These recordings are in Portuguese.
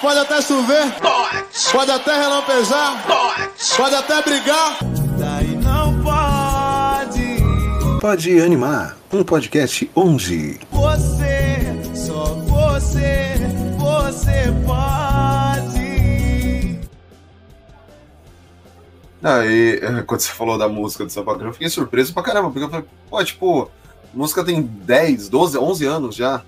Pode até chover. Pode. Pode até relampejar. Pode. Pode até brigar. Daí não pode. Pode animar. Um podcast onde você, só você, você pode. Aí, é, quando você falou da música do Samba eu fiquei surpreso pra caramba, porque eu falei, pô, tipo, a música tem 10, 12, 11 anos já.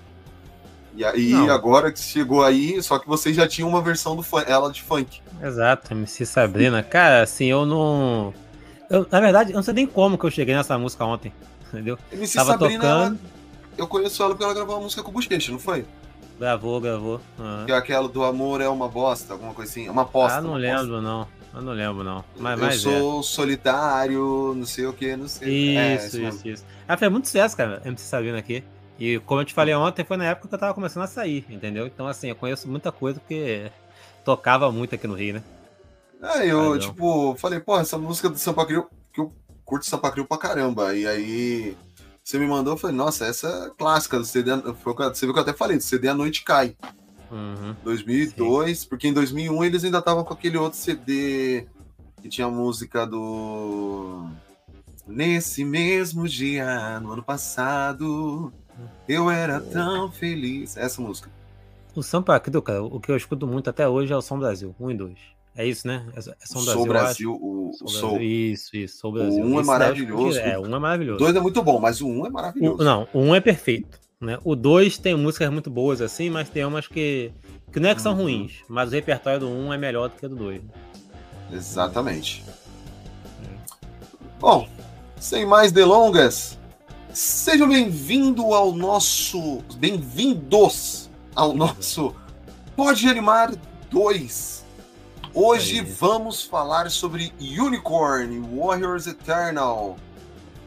E aí Não. agora que chegou aí, só que vocês já tinham uma versão do ela de funk. Exato, MC Sabrina. Cara, assim, eu não. Eu, na verdade, eu não sei nem como que eu cheguei nessa música ontem. Entendeu? MC Tava Sabrina, tocando. Ela, eu conheço ela porque ela gravou uma música com o Bochecha, não foi? Gravou, gravou. Uhum. Que é aquela do amor é uma bosta, alguma coisa assim. Uma aposta. Ah, não lembro, não. Eu não lembro, não. Mas, eu mas sou é. solitário, não sei o que, não sei. É, isso, é, isso, isso. Ela fez muito sucesso, cara, MC Sabrina aqui. E como eu te falei ontem, foi na época que eu tava começando a sair, entendeu? Então, assim, eu conheço muita coisa porque tocava muito aqui no Rio, né? É, eu, tipo, falei, pô, essa música do Sampa Crio, que eu curto Sampa Crio pra caramba. E aí, você me mandou, eu falei, nossa, essa é clássica do CD. Foi, você viu que eu até falei, do CD A Noite Cai. Uhum, 2002, sim. porque em 2001 eles ainda estavam com aquele outro CD que tinha a música do. Nesse mesmo dia, no ano passado, eu era tão feliz. Essa música. O Sampa cara, o que eu escuto muito até hoje é o Som Brasil, 1 e 2. É isso, né? É, é Som Brasil. Sou Brasil, o Sou. Brasil. Isso, isso, Sou Brasil. O 1 um é maravilhoso. É, o 1 um é maravilhoso. O 2 é muito bom, mas o 1 um é maravilhoso. O, não, o 1 um é perfeito. Né? O 2 tem músicas muito boas assim, mas tem umas que, que não é que são uhum. ruins, mas o repertório do 1 um é melhor do que o do 2. Exatamente. Bom, sem mais delongas, sejam bem-vindos ao nosso. Bem-vindos ao nosso Pode Animar 2. Hoje vamos falar sobre Unicorn Warriors Eternal.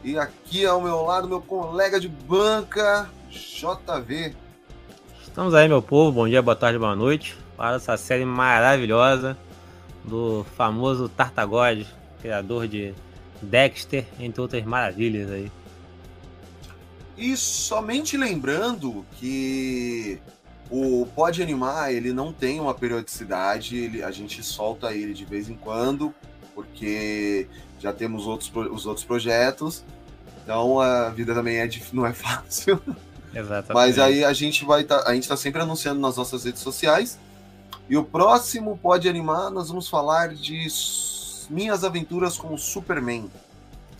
E aqui ao meu lado, meu colega de banca, JV. Estamos aí, meu povo. Bom dia, boa tarde, boa noite. Para essa série maravilhosa do famoso Tartagode, criador de Dexter, entre outras maravilhas aí. E somente lembrando que o Pode Animar, ele não tem uma periodicidade, ele, a gente solta ele de vez em quando, porque já temos outros, os outros projetos, então a vida também é, não é fácil. Exatamente. Mas aí a gente vai tá, a gente está sempre anunciando nas nossas redes sociais. E o próximo Pode Animar, nós vamos falar de Minhas Aventuras com o Superman.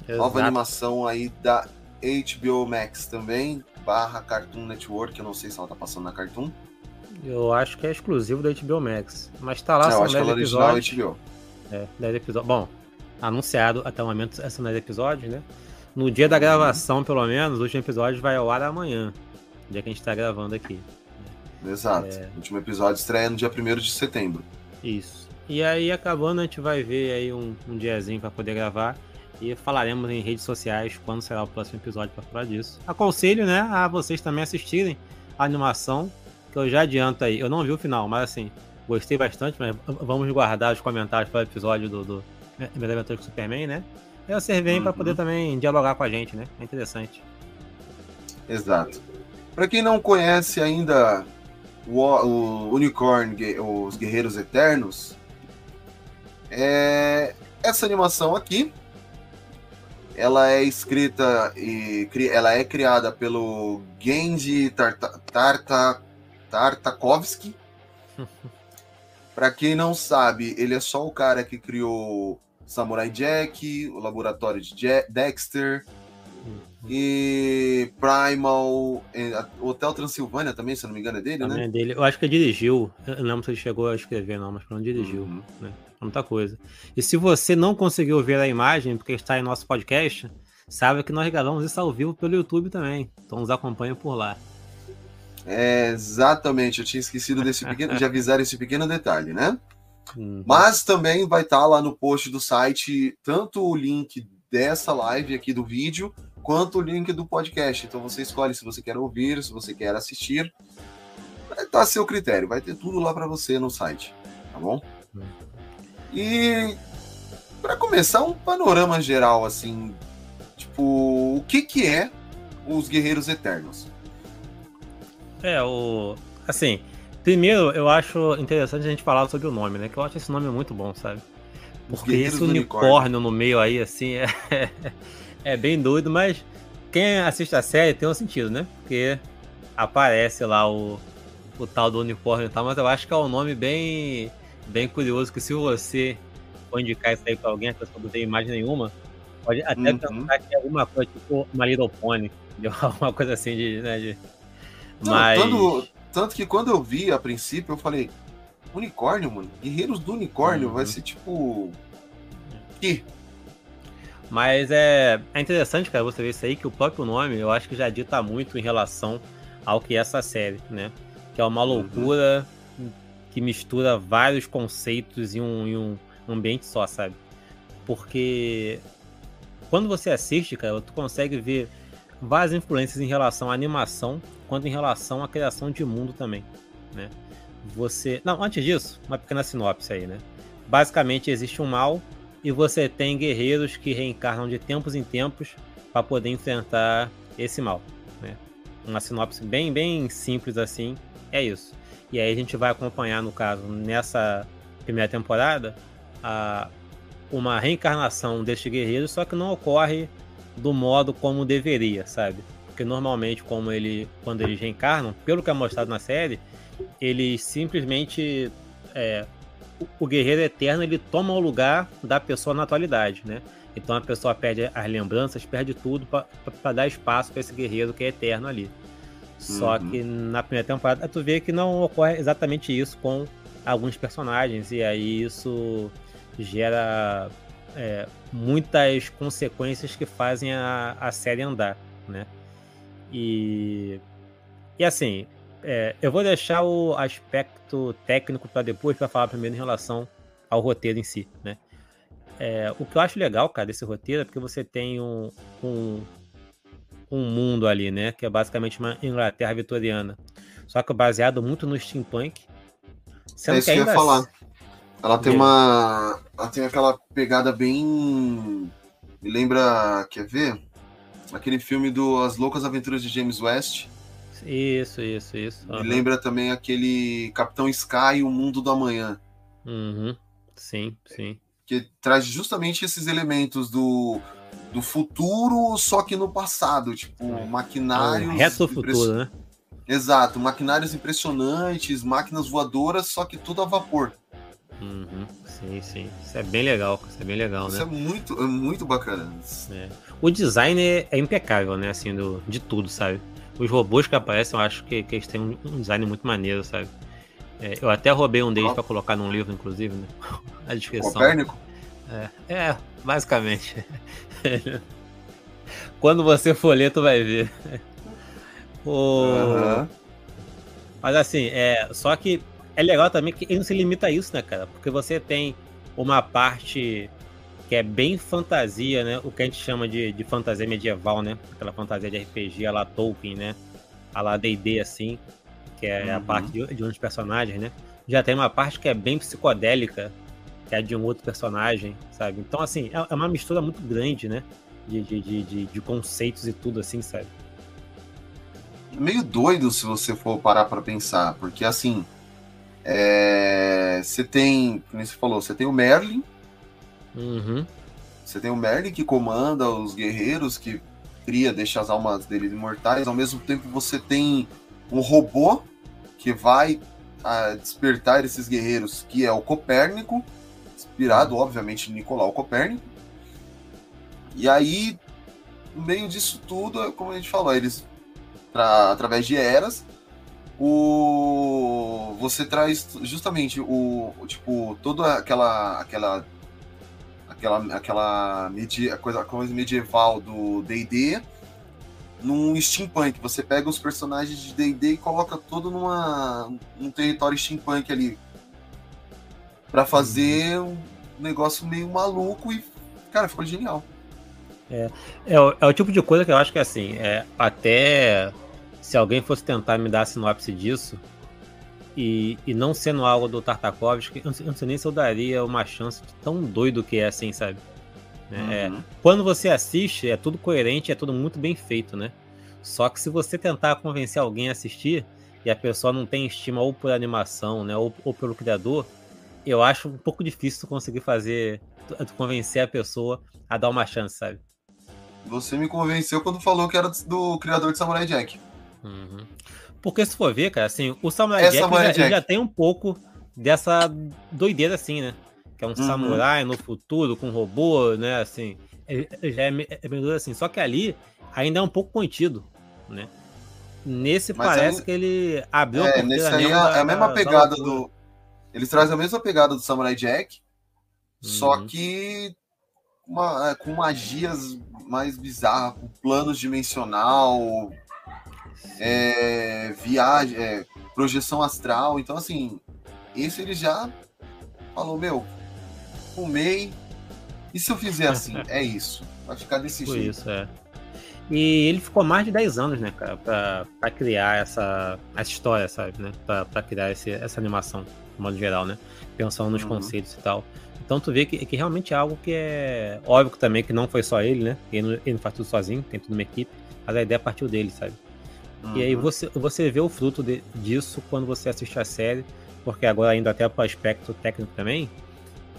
Exato. Nova animação aí da HBO Max também, barra Cartoon Network, eu não sei se ela tá passando na Cartoon. Eu acho que é exclusivo da HBO Max, mas tá lá, é, são 10 episódios. HBO. É, 10 episódios. Bom, anunciado até o momento são 10 episódios, né? No dia da gravação, pelo menos, o último episódio vai ao ar amanhã. Dia que a gente tá gravando aqui. Exato. É... O último episódio estreia no dia 1 de setembro. Isso. E aí, acabando, a gente vai ver aí um, um diazinho para poder gravar. E falaremos em redes sociais quando será o próximo episódio para falar disso. Aconselho, né, a vocês também assistirem a animação, que eu já adianto aí. Eu não vi o final, mas assim, gostei bastante, mas vamos guardar os comentários para o episódio do, do Aventura com Superman, né? E vocês vêm uhum. para poder também dialogar com a gente, né? É interessante. Exato. Para quem não conhece ainda o, o Unicorn, os Guerreiros Eternos, é essa animação aqui, ela é escrita e ela é criada pelo Genji Tarta, Tarta, Tartakovsky. Para quem não sabe, ele é só o cara que criou Samurai Jack, o Laboratório de Jack, Dexter uhum. e Primal, Hotel Transilvânia também, se não me engano, é dele, também né? É dele. Eu acho que ele dirigiu. Eu não lembro se ele chegou a escrever, não, mas não dirigiu. Uhum. Né? Muita coisa. E se você não conseguiu ver a imagem, porque está em nosso podcast, saiba que nós gravamos isso ao vivo pelo YouTube também. Então nos acompanha por lá. É, exatamente, eu tinha esquecido desse pequeno, de avisar esse pequeno detalhe, né? Uhum. Mas também vai estar tá lá no post do site tanto o link dessa live aqui do vídeo, quanto o link do podcast. Então você escolhe se você quer ouvir, se você quer assistir. Vai estar tá a seu critério, vai ter tudo lá para você no site, tá bom? Uhum. E para começar, um panorama geral, assim, tipo, o que que é os Guerreiros Eternos? É, o... Assim, Primeiro, eu acho interessante a gente falar sobre o nome, né? Que eu acho esse nome muito bom, sabe? Porque esse unicórnio, unicórnio, no meio aí, assim, é, é bem doido, mas quem assiste a série tem um sentido, né? Porque aparece lá o, o tal do unicórnio e tal, mas eu acho que é um nome bem, bem curioso, que se você for indicar isso aí pra alguém, a pessoa não tem imagem nenhuma, pode até uhum. pensar que é alguma coisa tipo uma Little Pony, alguma coisa assim de... Né, de... Não, mas... Tanto, tanto que quando eu vi a princípio, eu falei, unicórnio, mano, Guerreiros do Unicórnio, uhum. vai ser tipo... Que? Mas é, é interessante, cara, você ver isso aí, que o próprio nome eu acho que já dita muito em relação ao que é essa série, né? Que é uma uhum. loucura uhum. Que mistura vários conceitos em um, em um ambiente só, sabe? Porque quando você assiste, cara, tu consegue ver várias influências em relação à animação, quanto em relação à criação de mundo também, né? Você. Não, antes disso, uma pequena sinopse aí, né? Basicamente existe um mal e você tem guerreiros que reencarnam de tempos em tempos para poder enfrentar esse mal. Né? Uma sinopse bem, bem simples assim, é isso. E aí a gente vai acompanhar, no caso, nessa primeira temporada, a, uma reencarnação destes guerreiros, só que não ocorre do modo como deveria, sabe? Porque normalmente, como ele, quando eles reencarnam, pelo que é mostrado na série, eles simplesmente é, o guerreiro eterno ele toma o lugar da pessoa na atualidade, né? Então a pessoa perde as lembranças, perde tudo para dar espaço para esse guerreiro que é eterno ali. Só uhum. que na primeira temporada tu vê que não ocorre exatamente isso com alguns personagens, e aí isso gera é, muitas consequências que fazem a, a série andar, né? E, e assim, é, eu vou deixar o aspecto técnico para depois, para falar primeiro em relação ao roteiro em si, né? É, o que eu acho legal, cara, desse roteiro é porque você tem um, um, um mundo ali, né? Que é basicamente uma Inglaterra vitoriana. Só que baseado muito no steampunk. Sendo é isso que, eu ia falar. Ela tem uma. Ela tem aquela pegada bem. Me lembra. Quer ver? Aquele filme do As Loucas Aventuras de James West. Isso, isso, isso. Uhum. Me lembra também aquele Capitão Sky, o Mundo do Amanhã. Uhum. Sim, sim. Que traz justamente esses elementos do, do futuro, só que no passado, tipo, é. maquinários. É reto futuro, né? Exato, maquinários impressionantes, máquinas voadoras, só que tudo a vapor. Uhum, sim, sim. Isso é bem legal, isso é bem legal, isso né? Isso é muito, é muito bacana. É. O design é, é, impecável, né? Assim, do, de tudo, sabe? os robôs que aparecem, eu acho que, que eles têm um, um design muito maneiro, sabe? É, eu até roubei um deles para colocar num livro, inclusive, né? A descrição. Copérnico? É, é basicamente. Quando você for ler, tu vai ver. o... Uhum. Mas assim, é, só que é legal também que ele não se limita a isso, né, cara? Porque você tem uma parte que é bem fantasia, né? O que a gente chama de, de fantasia medieval, né? Aquela fantasia de RPG, a lá Tolkien, né? A lá D&D, assim, que é uhum. a parte de, de um dos personagens, né? Já tem uma parte que é bem psicodélica, que é de um outro personagem, sabe? Então, assim, é, é uma mistura muito grande, né? De, de, de, de, conceitos e tudo, assim, sabe? Meio doido se você for parar para pensar, porque, assim, é... você tem, como você falou, você tem o Merlin, Uhum. Você tem o Merlin que comanda os guerreiros, que cria, deixa as almas deles imortais. Ao mesmo tempo, você tem um robô que vai a, despertar esses guerreiros, que é o Copérnico, inspirado, obviamente, em Nicolau Copérnico. E aí, no meio disso tudo, como a gente falou, eles, pra, através de eras, o você traz justamente o, tipo toda aquela aquela aquela, aquela coisa, coisa medieval do D&D num steampunk. Você pega os personagens de D&D e coloca todo numa, num território steampunk ali para fazer um negócio meio maluco e, cara, ficou genial. É, é, o, é o tipo de coisa que eu acho que, assim, é, até se alguém fosse tentar me dar a sinopse disso, e, e não sendo algo do Tartakovsky, eu não sei nem se eu daria uma chance de tão doido que é assim, sabe? É, uhum. quando você assiste, é tudo coerente, é tudo muito bem feito, né? Só que se você tentar convencer alguém a assistir, e a pessoa não tem estima ou por animação, né, ou, ou pelo criador, eu acho um pouco difícil conseguir fazer, convencer a pessoa a dar uma chance, sabe? Você me convenceu quando falou que era do criador de Samurai Jack. Uhum. Porque se for ver, cara, assim, o Samurai, é Jack, Samurai já, Jack, já, tem um pouco dessa doideira assim, né? Que é um uhum. samurai no futuro com robô, né? Assim, já é, é meio assim. Só que ali ainda é um pouco contido, né? Nesse Mas parece aí, que ele abriu é, nesse aí é, da, é a mesma pegada do. Eles trazem a mesma pegada do Samurai Jack, uhum. só que uma, é, com magias mais bizarras, com planos dimensional, é, viagem, é, projeção astral. Então, assim, esse ele já falou: Meu, fumei. E se eu fizer assim? é isso. Vai ficar desse Foi jeito. Isso, é. E ele ficou mais de 10 anos, né, cara, pra, pra criar essa, essa história, sabe, né? Pra, pra criar esse, essa animação, de modo geral, né? Pensando nos uhum. conceitos e tal. Então tu vê que, que realmente é algo que é óbvio também que não foi só ele, né? Ele, ele não faz tudo sozinho, tem tudo uma equipe, mas a ideia partiu dele, sabe? Uhum. E aí uhum. você, você vê o fruto de, disso quando você assiste a série, porque agora indo até pro aspecto técnico também,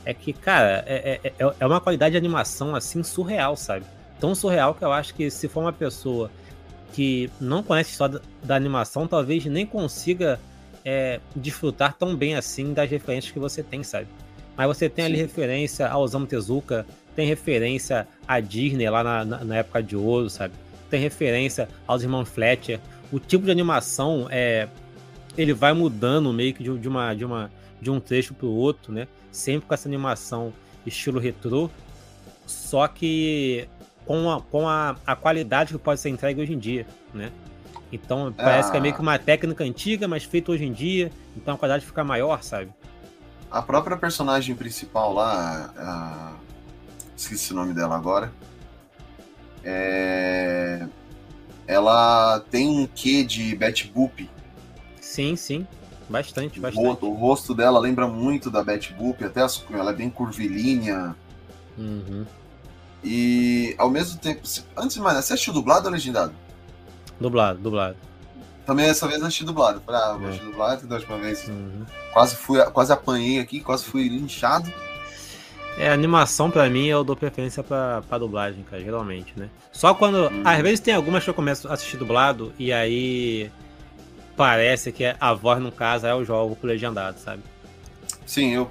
é que, cara, é, é, é, é uma qualidade de animação assim surreal, sabe? tão surreal que eu acho que se for uma pessoa que não conhece a história da animação, talvez nem consiga é, desfrutar tão bem assim das referências que você tem, sabe? Mas você tem Sim. ali referência ao Osamu Tezuka, tem referência à Disney lá na, na, na, época de ouro, sabe? Tem referência aos irmãos Fletcher. O tipo de animação é ele vai mudando meio que de, de uma, de, uma, de um trecho para o outro, né? Sempre com essa animação estilo retrô. Só que com a, com a, a qualidade que pode ser entregue hoje em dia, né? Então parece ah. que é meio que uma técnica antiga, mas feita hoje em dia, então a qualidade fica maior, sabe? A própria personagem principal lá, a... esqueci o nome dela agora, é... ela tem um quê de Betty Boop. Sim, sim. Bastante, bastante. O, o rosto dela lembra muito da Betty Boop, até as, ela é bem curvilínea. Uhum. E ao mesmo tempo, antes de mais, você assistiu dublado ou legendado? Dublado, dublado. Também essa vez assisti dublado. Falei, ah, vou é. assistir dublado da última vez. Uhum. Quase, fui, quase apanhei aqui, quase fui linchado. É, animação pra mim eu dou preferência pra, pra dublagem, cara, geralmente, né? Só quando. Uhum. Às vezes tem algumas que eu começo a assistir dublado e aí parece que a voz, no caso, é o jogo pro legendado, sabe? Sim, eu,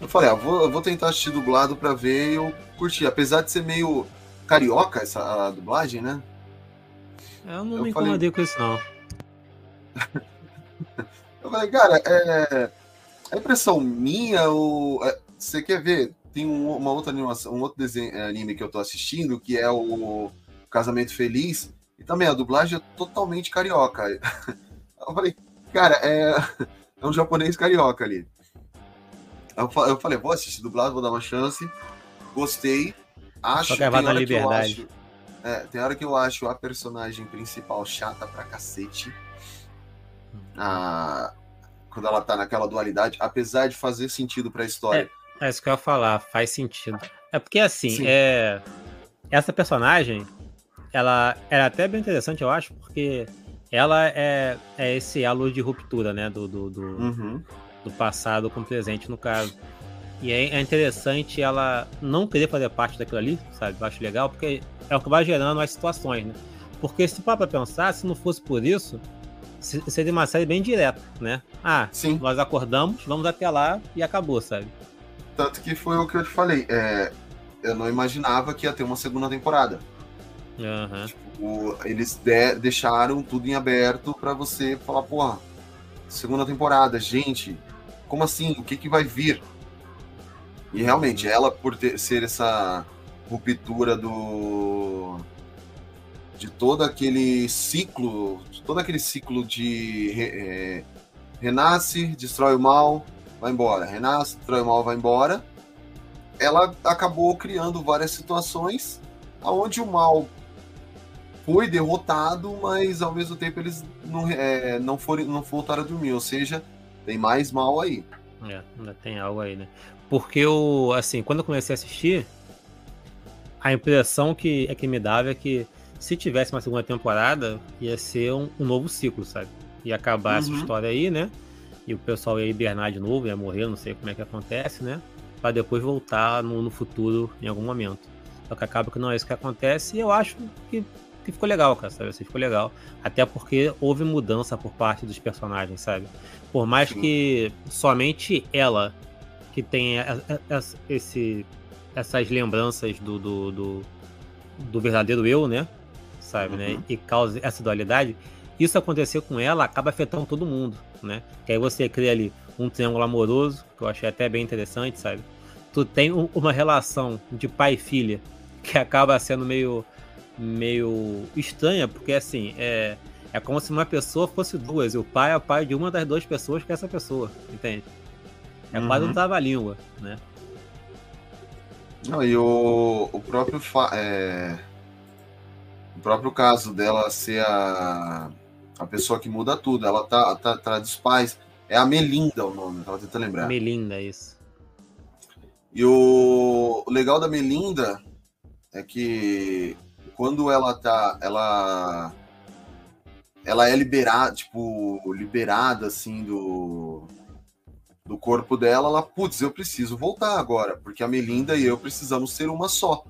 eu falei, ah, vou, eu vou tentar assistir dublado pra ver e eu curti. Apesar de ser meio carioca essa dublagem, né? Eu não eu me incomodei com isso, não. eu falei, cara, é, é impressão minha ou. É, você quer ver? Tem um, uma outra animação, um outro desenho, é, anime que eu tô assistindo, que é o Casamento Feliz, e também a dublagem é totalmente carioca. Eu falei, cara, é, é um japonês carioca ali. Eu falei, vou assistir dublado, vou dar uma chance gostei. Acho que tem hora liberdade. que eu acho. É, tem hora que eu acho a personagem principal chata pra cacete. Hum. Ah, quando ela tá naquela dualidade, apesar de fazer sentido pra história. É, é isso que eu ia falar, faz sentido. É porque assim, é, essa personagem, ela era até bem interessante, eu acho, porque ela é, é esse alo de ruptura, né? Do, do, do, uhum. do passado com o presente, no caso. E é interessante ela não querer fazer parte daquilo ali, sabe? Eu acho legal, porque é o que vai gerando as situações, né? Porque se para pensar, se não fosse por isso, seria uma série bem direta, né? Ah, Sim. nós acordamos, vamos até lá e acabou, sabe? Tanto que foi o que eu te falei. É, eu não imaginava que ia ter uma segunda temporada. Uhum. Tipo, eles de, deixaram tudo em aberto para você falar, porra, segunda temporada, gente, como assim? O que, que vai vir? E realmente, ela por ter, ser essa ruptura do de todo aquele ciclo, todo aquele ciclo de é, renasce, destrói o mal, vai embora, renasce, destrói o mal, vai embora. Ela acabou criando várias situações aonde o mal foi derrotado, mas ao mesmo tempo eles não, é, não, foram, não voltaram a dormir, ou seja, tem mais mal aí. É, ainda tem algo aí, né? Porque eu, assim, quando eu comecei a assistir, a impressão que, é que me dava é que se tivesse uma segunda temporada, ia ser um, um novo ciclo, sabe? ia acabar uhum. essa história aí, né? E o pessoal ia hibernar de novo, ia morrer, não sei como é que acontece, né? Para depois voltar no, no, futuro em algum momento. Só que acaba que não é isso que acontece e eu acho que, que ficou legal, cara, sabe? Assim, ficou legal. Até porque houve mudança por parte dos personagens, sabe? Por mais Sim. que somente ela que tenha esse, essas lembranças do, do, do, do verdadeiro eu, né? Sabe, né? uhum. né? E cause essa dualidade. Isso acontecer com ela acaba afetando todo mundo, né? Que aí você cria ali um triângulo amoroso, que eu achei até bem interessante, sabe? Tu tem um, uma relação de pai e filha que acaba sendo meio meio estranha, porque assim, é, é como se uma pessoa fosse duas, e o pai é o pai de uma das duas pessoas que é essa pessoa, entende? É uhum. quase um trava-língua, né? Não, e o, o próprio é, o próprio caso dela ser a, a pessoa que muda tudo, ela tá, tá atrás dos pais. É a Melinda o nome, tava tentando lembrar. Melinda, isso. E o, o legal da Melinda é que quando ela tá. Ela. Ela é liberada, tipo, liberada assim do do corpo dela, ela, putz, eu preciso voltar agora, porque a Melinda e eu precisamos ser uma só.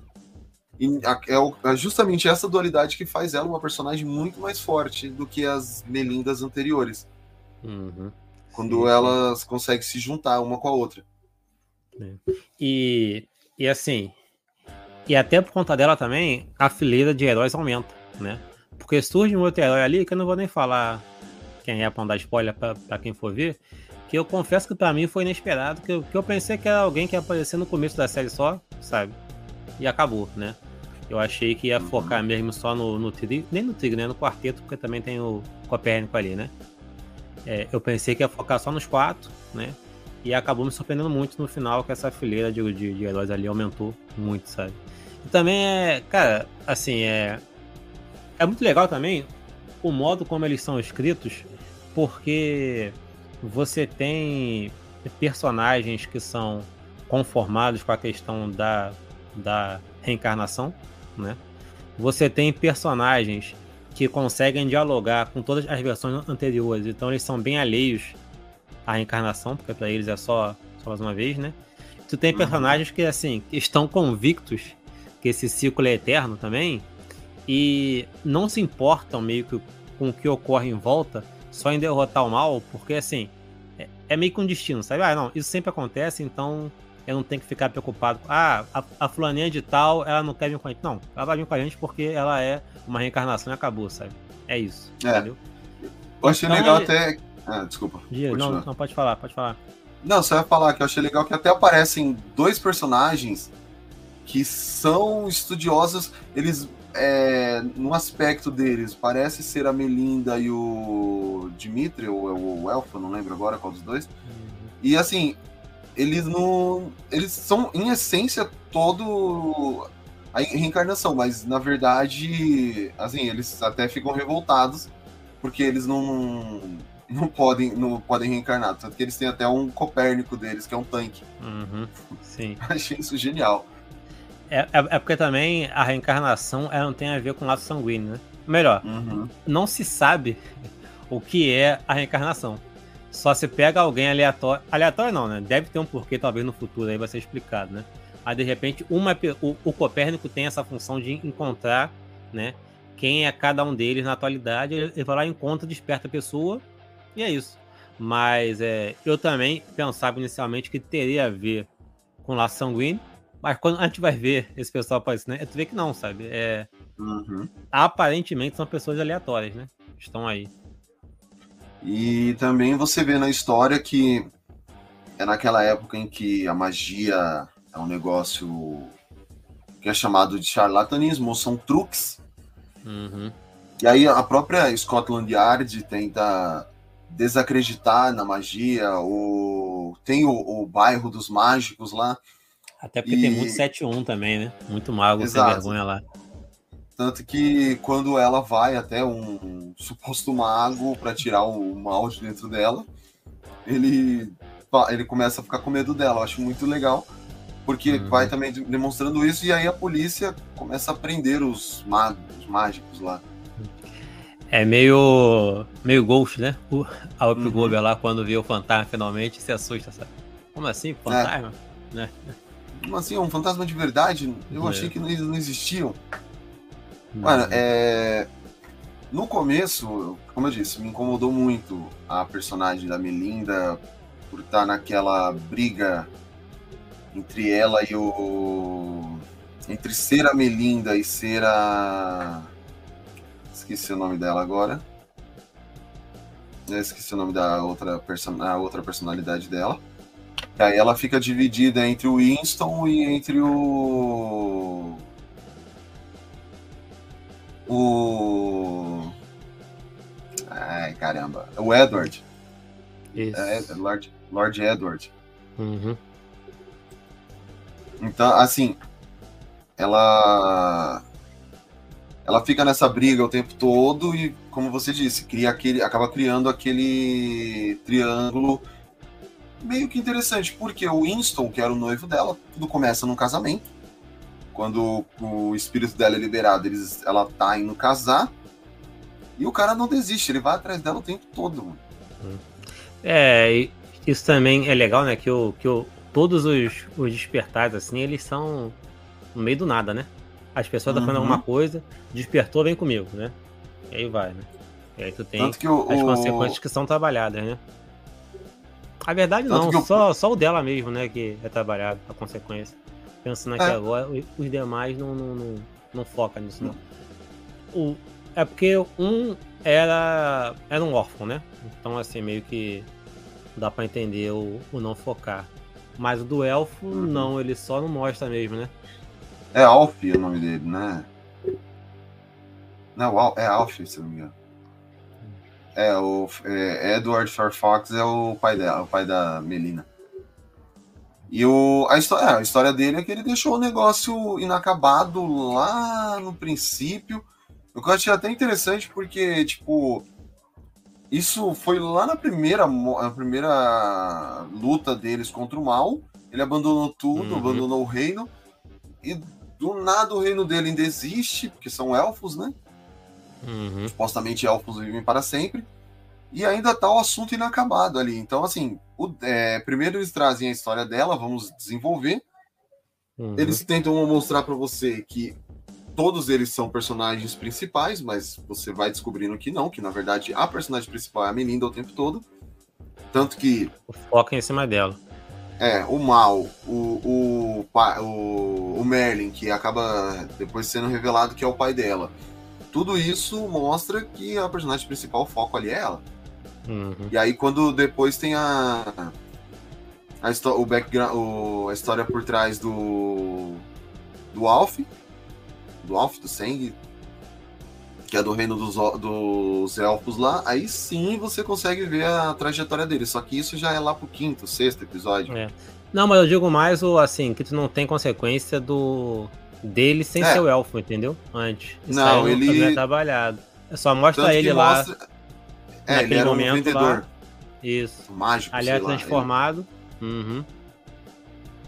E é, é justamente essa dualidade que faz ela uma personagem muito mais forte do que as Melindas anteriores. Uhum. Quando sim, elas conseguem se juntar uma com a outra. É. E, e assim, e até por conta dela também, a fileira de heróis aumenta, né? Porque surge um outro herói ali que eu não vou nem falar quem é pra não dar spoiler pra, pra quem for ver, que eu confesso que para mim foi inesperado, que eu, que eu pensei que era alguém que ia aparecer no começo da série só, sabe? E acabou, né? Eu achei que ia uhum. focar mesmo só no, no Tigre, nem no Tigre, né? No quarteto, porque também tem o Copérnico ali, né? É, eu pensei que ia focar só nos quatro, né? E acabou me surpreendendo muito no final que essa fileira de, de, de heróis ali aumentou muito, sabe? E também é, cara, assim, é. É muito legal também o modo como eles são escritos, porque você tem personagens que são conformados com a questão da, da reencarnação, né? Você tem personagens que conseguem dialogar com todas as versões anteriores, então eles são bem alheios à reencarnação, porque para eles é só, só mais uma vez, né? Tu tem uhum. personagens que assim estão convictos que esse ciclo é eterno também e não se importam meio que com o que ocorre em volta só em derrotar o mal, porque assim, é, é meio que um destino, sabe? Ah, não, isso sempre acontece, então eu não tenho que ficar preocupado. Ah, a, a fulaninha de tal, ela não quer vir com a gente. Não, ela vai vir com a gente porque ela é uma reencarnação e acabou, sabe? É isso, é. entendeu? Eu achei então, legal é... até... Ah, desculpa. Não, não, pode falar, pode falar. Não, você vai falar que eu achei legal que até aparecem dois personagens que são estudiosos, eles é, no aspecto deles, parece ser a Melinda e o Dimitri, ou o Elfa, não lembro agora qual dos dois. Uhum. E assim, eles não. Eles são, em essência, todo a reencarnação, mas na verdade, assim, eles até ficam revoltados porque eles não não podem não podem reencarnar, tanto que eles têm até um Copérnico deles, que é um tanque. Uhum, sim. Achei isso genial. É, é, é, porque também a reencarnação não tem a ver com laço sanguíneo, né? Melhor, uhum. não se sabe o que é a reencarnação. Só se pega alguém aleatório. Aleatório não, né? Deve ter um porquê, talvez no futuro aí vai ser explicado, né? Aí de repente uma, o, o Copérnico tem essa função de encontrar, né? Quem é cada um deles na atualidade. Ele vai lá, encontra, desperta a pessoa e é isso. Mas é, eu também pensava inicialmente que teria a ver com laço sanguíneo mas quando a gente vai ver esse pessoal aparecendo, né, tu vê que não, sabe? É, uhum. Aparentemente são pessoas aleatórias, né? Estão aí. E também você vê na história que é naquela época em que a magia é um negócio que é chamado de charlatanismo, ou são truques. Uhum. E aí a própria Scotland Yard tenta desacreditar na magia, ou tem o, o bairro dos mágicos lá, até porque e... tem muito 7-1 também, né? Muito mago Exato. sem vergonha lá. Tanto que quando ela vai até um suposto mago para tirar o mal de dentro dela, ele, ele começa a ficar com medo dela. Eu acho muito legal, porque uhum. vai também demonstrando isso, e aí a polícia começa a prender os magos, os mágicos lá. É meio. meio Ghost, né? O, a Up uhum. lá, quando vê o fantasma finalmente, se assusta, sabe? Como assim? Fantasma? É. Né? Assim? Um fantasma de verdade? Eu é. achei que eles não existiam. Uhum. Mano, é. No começo, como eu disse, me incomodou muito a personagem da Melinda por estar naquela briga entre ela e o. Entre ser a Melinda e ser a. Esqueci o nome dela agora. Eu esqueci o nome da outra, person... a outra personalidade dela. E aí ela fica dividida entre o Winston e entre o. O. Ai, caramba. O Edward. Isso. É, Lord, Lord Edward. Uhum. Então, assim, ela ela fica nessa briga o tempo todo e, como você disse, cria aquele, acaba criando aquele triângulo meio que interessante, porque o Winston, que era o noivo dela, tudo começa num casamento. Quando o espírito dela é liberado, eles, ela tá indo casar. E o cara não desiste, ele vai atrás dela o tempo todo. Mano. É, isso também é legal, né? Que, o, que o, todos os, os despertares, assim, eles são no meio do nada, né? As pessoas estão uhum. fazendo alguma coisa, despertou, vem comigo, né? E aí vai, né? E aí tu tem as o... consequências que são trabalhadas, né? A verdade não, só, só o dela mesmo, né? Que é trabalhado, a consequência. Pensando aqui é. agora, os demais não, não, não, não foca nisso, não. O, é porque um era, era um órfão, né? Então, assim, meio que dá para entender o, o não focar. Mas o do elfo, uhum. não, ele só não mostra mesmo, né? É Alf o nome dele, né? Não, é Alf, se não me engano. É, o é, Edward Fairfax é o pai dela, o pai da Melina. E o, a, história, é, a história dele é que ele deixou o negócio inacabado lá no princípio. O que eu achei até interessante porque, tipo, isso foi lá na primeira, a primeira luta deles contra o mal. Ele abandonou tudo, uhum. abandonou o reino. E do nada o reino dele ainda existe, porque são elfos, né? Uhum. Supostamente elfos vivem para sempre. E ainda tá o assunto inacabado ali. Então, assim, o, é, primeiro eles trazem a história dela, vamos desenvolver. Uhum. Eles tentam mostrar para você que todos eles são personagens principais, mas você vai descobrindo que não, que na verdade a personagem principal é a Melinda o tempo todo. Tanto que. Foca em cima dela. É, o Mal, o, o, o, o Merlin, que acaba depois sendo revelado que é o pai dela. Tudo isso mostra que a personagem principal, o foco ali é ela. Uhum. E aí, quando depois tem a. a o background, o, a história por trás do. do Alf, do Alf, do Seng, que é do reino dos, dos elfos lá, aí sim você consegue ver a trajetória dele. Só que isso já é lá pro quinto, sexto episódio. É. Não, mas eu digo mais o assim, que tu não tem consequência do dele sem é. ser o elfo, entendeu? Antes. Isso não, ele é trabalhado. É só mostra Tanto ele lá. Mostra... É, naquele ele era momento um vendedor. Lá. Isso. Mágico, Aliás, transformado. Ele... Uhum.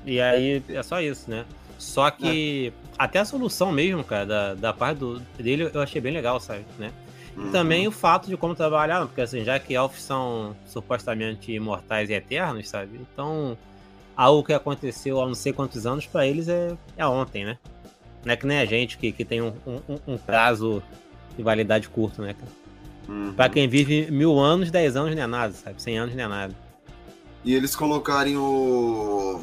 E aí é só isso, né? Só que é. até a solução mesmo, cara, da, da parte do, dele eu achei bem legal, sabe? Né? Uhum. E também o fato de como trabalhar, porque assim, já que elfos são supostamente imortais e eternos, sabe? Então, algo que aconteceu há não sei quantos anos, para eles é, é ontem, né? Não é que nem a gente que, que tem um, um, um prazo de validade curto, né, cara? Uhum. Pra quem vive mil anos, dez anos não é nada, sabe? Cem anos não é nada. E eles colocarem o.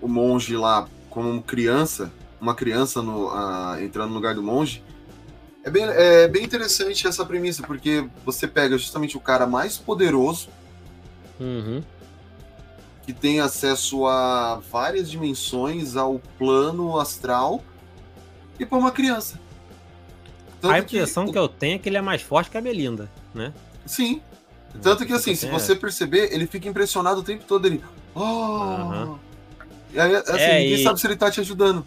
o monge lá como criança, uma criança no, uh, entrando no lugar do monge, é bem, é bem interessante essa premissa, porque você pega justamente o cara mais poderoso, uhum. Que tem acesso a várias dimensões, ao plano astral, e para uma criança. Tanto a impressão que, que, eu tenho é que ele é mais forte que a Belinda, né? Sim. Tanto que assim, se você perceber, ele fica impressionado o tempo todo, ele. Oh! Uhum. E aí, assim, é, ninguém e... sabe se ele tá te ajudando.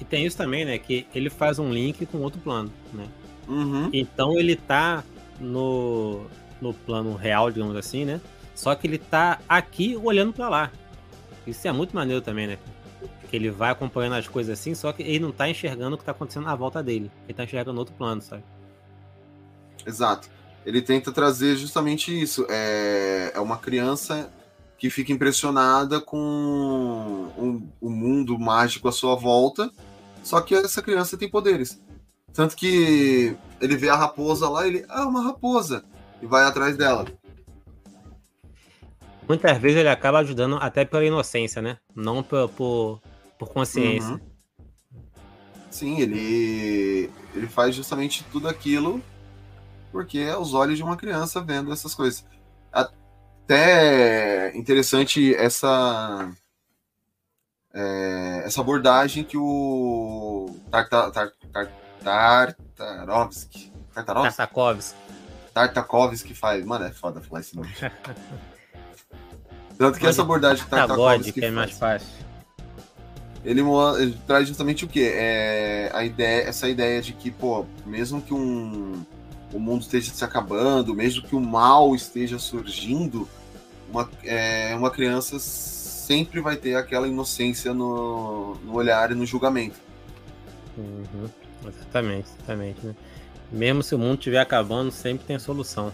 E tem isso também, né? Que ele faz um link com outro plano, né? Uhum. Então ele tá no, no plano real, digamos assim, né? Só que ele tá aqui olhando para lá. Isso é muito maneiro também, né? Que ele vai acompanhando as coisas assim, só que ele não tá enxergando o que tá acontecendo na volta dele. Ele tá enxergando outro plano, sabe? Exato. Ele tenta trazer justamente isso. É, é uma criança que fica impressionada com o, mundo mágico à sua volta, só que essa criança tem poderes. Tanto que ele vê a raposa lá, ele, ah, uma raposa, e vai atrás dela. Muitas vezes ele acaba ajudando até pela inocência, né? Não por, por, por consciência. Uhum. Sim, ele, ele faz justamente tudo aquilo porque é os olhos de uma criança vendo essas coisas. Até interessante essa é, essa abordagem que o Tartarovsky Tartakovsky Tartakovsky faz. Mano, é foda falar esse nome. Tanto que essa abordagem que Tartakovsky que é mais fácil. Ele, ele, traz justamente o que é a ideia, essa ideia de que, pô, mesmo que um o mundo esteja se acabando, mesmo que o mal esteja surgindo, uma, é, uma criança sempre vai ter aquela inocência no, no olhar e no julgamento. Uhum. Exatamente, exatamente. Né? Mesmo se o mundo estiver acabando, sempre tem solução.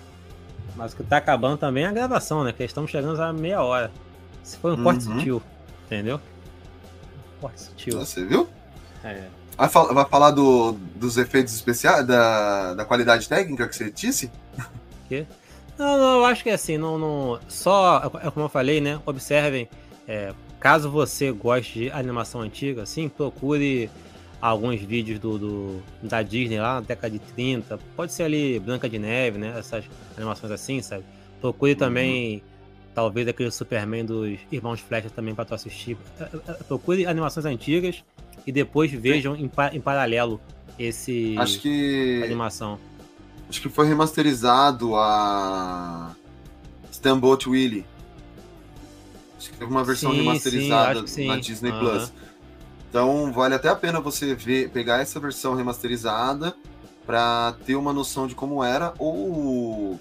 Mas o que está acabando também é a gravação, né? Que estamos chegando a meia hora. Se foi um uhum. corte sutil, entendeu? Um corte sutil. Você viu? É. Vai, fal vai falar do, dos efeitos especiais, da, da qualidade técnica que você disse? Que? Não, não, eu acho que é assim, não, não. Só, é como eu falei, né? Observem. É, caso você goste de animação antiga, assim, procure alguns vídeos do, do, da Disney lá na década de 30. Pode ser ali Branca de Neve, né? Essas animações assim, sabe? Procure uhum. também, talvez, aquele Superman dos Irmãos Flecha também para tu assistir. É, é, procure animações antigas e depois vejam em, em, paralelo esse acho que animação. Acho que foi remasterizado a Steamboat Willie. Acho que teve uma versão sim, remasterizada sim, na Disney uhum. Plus. Então vale até a pena você ver, pegar essa versão remasterizada para ter uma noção de como era ou o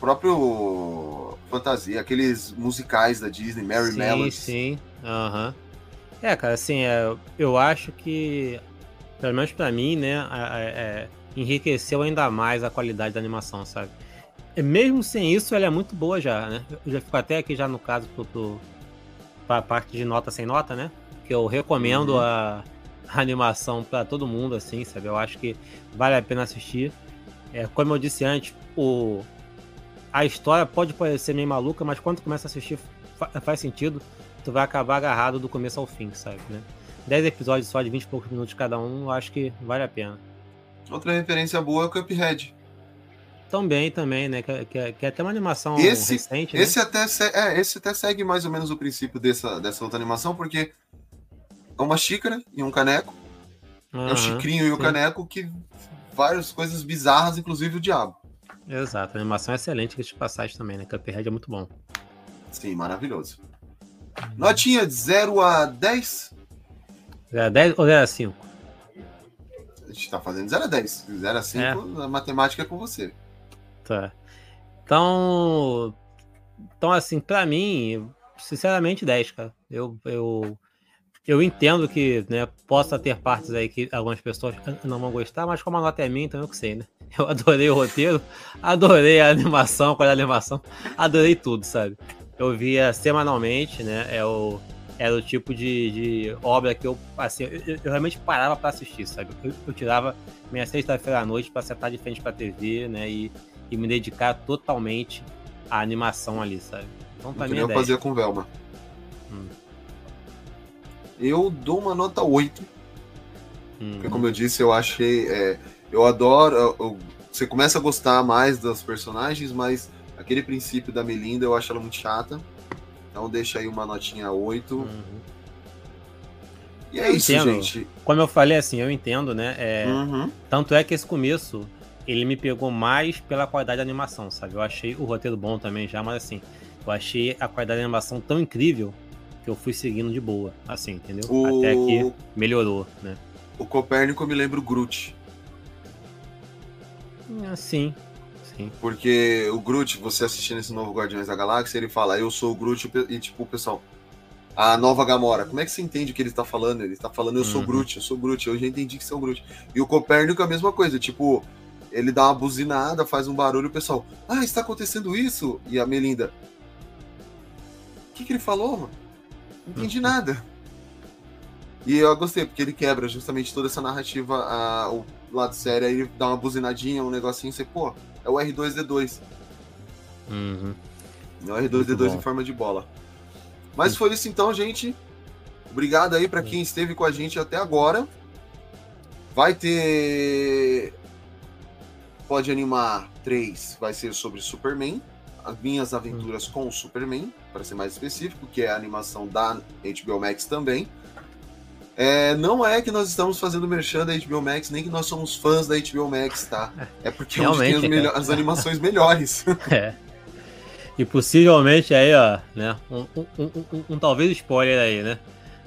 próprio fantasia, aqueles musicais da Disney, Mary sim. Sim, aham. Uhum. É, cara, assim, é, eu acho que, pelo menos pra mim, né, é, é, enriqueceu ainda mais a qualidade da animação, sabe? E mesmo sem isso, ela é muito boa já, né? Eu já fico até aqui já no caso pro, pro, pra parte de nota sem nota, né? Que eu recomendo uhum. a, a, animação para todo mundo, assim, sabe? Eu acho que vale a pena assistir. É, como eu disse antes, o, a história pode parecer meio maluca, mas quando começa a assistir faz sentido tu vai acabar agarrado do começo ao fim, sabe, né? 10 episódios só de 20 e poucos minutos cada um, eu acho que vale a pena. Outra referência boa é o Cuphead. Também, também, né? Que, que, que é até uma animação esse, recente. Né? Esse, né? até, é, esse até segue mais ou menos o princípio dessa, dessa outra animação, porque é uma xícara e um caneco. Uhum, é o chicrinho e o caneco que várias coisas bizarras, inclusive o diabo. Exato, a animação é excelente que de passagem também, né? Cuphead é muito bom. Sim, maravilhoso. Notinha de 0 a 10? 0 a 10 ou 0 a 5? A gente tá fazendo 0 a 10. 0 a 5, é. a matemática é com você. Tá. Então. Então, assim, pra mim, sinceramente, 10, cara. Eu, eu, eu entendo que né, possa ter partes aí que algumas pessoas não vão gostar, mas como a nota é minha, então eu que sei, né? Eu adorei o roteiro, adorei a animação, qual é a animação, adorei tudo, sabe? eu via semanalmente, né? É o, era o tipo de, de obra que eu, assim, eu, eu realmente parava para assistir, sabe? Eu, eu tirava minha sexta-feira à noite para sentar de frente para TV, né? E, e me dedicar totalmente à animação ali, sabe? Então, pra mim, é eu fazia com Velma. Hum. Eu dou uma nota 8. Hum. Porque, como eu disse, eu achei. É, eu adoro. Eu, você começa a gostar mais dos personagens, mas Aquele princípio da Melinda eu acho ela muito chata. Então deixa aí uma notinha 8. Uhum. E é eu isso, entendo. gente. Como eu falei assim, eu entendo, né? É... Uhum. Tanto é que esse começo ele me pegou mais pela qualidade da animação, sabe? Eu achei o roteiro bom também já, mas assim, eu achei a qualidade da animação tão incrível que eu fui seguindo de boa, assim, entendeu? O... Até que melhorou, né? O Copérnico me lembra o Groot. Sim, porque o Groot, você assistindo esse novo Guardiões da Galáxia, ele fala, eu sou o Groot, e tipo, o pessoal, a nova Gamora, como é que você entende o que ele está falando? Ele está falando, eu sou uhum. Groot, eu sou Groot, eu já entendi que você é o Groot. E o Copérnico é a mesma coisa, tipo, ele dá uma buzinada, faz um barulho, o pessoal, ah, está acontecendo isso? E a Melinda, o que, que ele falou, mano? Não entendi nada. E eu gostei, porque ele quebra justamente toda essa narrativa, a, o lado sério, aí ele dá uma buzinadinha, um negocinho, você, pô, é o R2D2. Uhum. É o R2D2 em forma de bola. Mas foi isso então, gente. Obrigado aí para quem esteve com a gente até agora. Vai ter. Pode animar 3, vai ser sobre Superman. As minhas aventuras com o Superman, para ser mais específico, que é a animação da HBO Max também. É, não é que nós estamos fazendo merchan da HBO Max, nem que nós somos fãs da HBO Max, tá? É porque é onde tem as, é. as animações melhores. É. E possivelmente aí, ó, né? Um, um, um, um, talvez spoiler aí, né?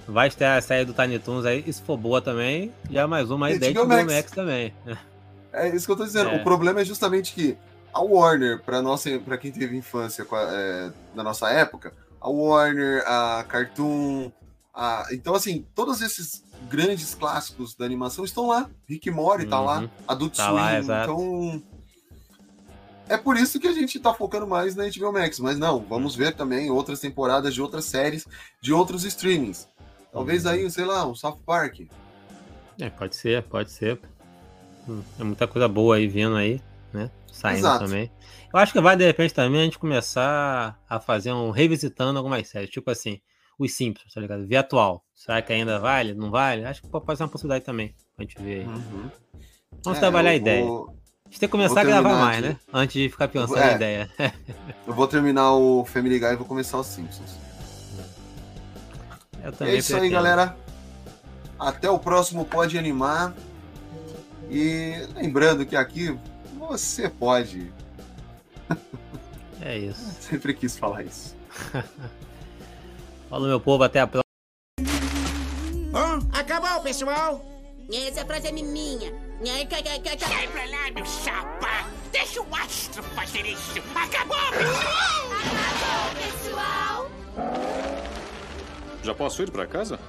Vai ter a série do Tiny Toons aí, se for boa também, já mais uma aí da HBO Max. Max também. É isso que eu tô dizendo. É. O problema é justamente que a Warner, para nossa, para quem teve infância é, na nossa época, a Warner, a Cartoon, ah, então, assim, todos esses grandes clássicos da animação estão lá. Rick Mori uhum. tá lá, Adult tá Swim. Lá, então, é por isso que a gente tá focando mais na HBO Max. Mas não, vamos ver também outras temporadas de outras séries, de outros streamings. Talvez uhum. aí, sei lá, um South Park. É, pode ser, pode ser. Hum, é muita coisa boa aí vindo aí, né? Saindo Exato. também. Eu acho que vai, de repente, também a gente começar a fazer um revisitando algumas séries. Tipo assim, os Simpsons, tá ligado? Ver atual. Será que ainda vale? Não vale? Acho que pode ser uma possibilidade também pra gente ver aí. Uhum. Vamos é, trabalhar a ideia. Vou... A gente tem que começar a gravar mais, aqui. né? Antes de ficar pensando é, na ideia. eu vou terminar o Family Guy e vou começar os Simpsons. é isso pretendo. aí, galera. Até o próximo Pode Animar. E lembrando que aqui você pode. É isso. Sempre quis falar isso. Fala, meu povo, até a próxima. Acabou, pessoal! Essa é frase é minha. Sai pra lá, meu chapa! Deixa o astro fazer isso! Acabou, pessoal! Acabou, pessoal! Já posso ir pra casa?